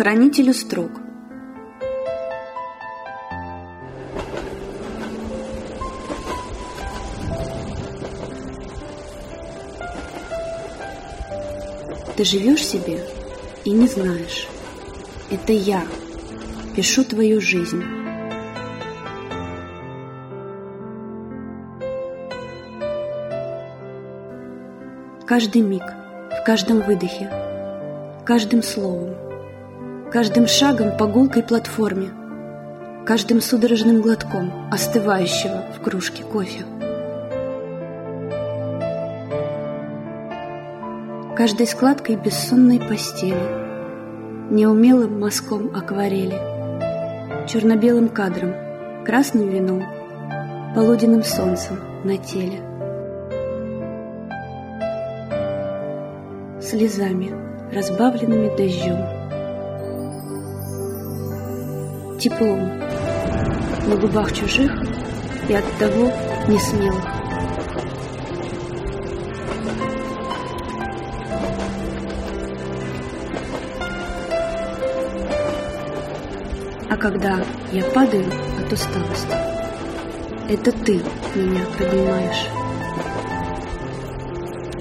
Хранителю строк Ты живешь себе и не знаешь. Это я пишу твою жизнь. Каждый миг, в каждом выдохе, каждым словом, каждым шагом по гулкой платформе, каждым судорожным глотком остывающего в кружке кофе. каждой складкой бессонной постели, неумелым мазком акварели, черно-белым кадром, красным вином, полуденным солнцем на теле. Слезами, разбавленными дождем. Теплом на губах чужих и от того несмелых. А когда я падаю от усталости, это ты меня поднимаешь,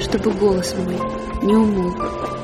чтобы голос мой не умолк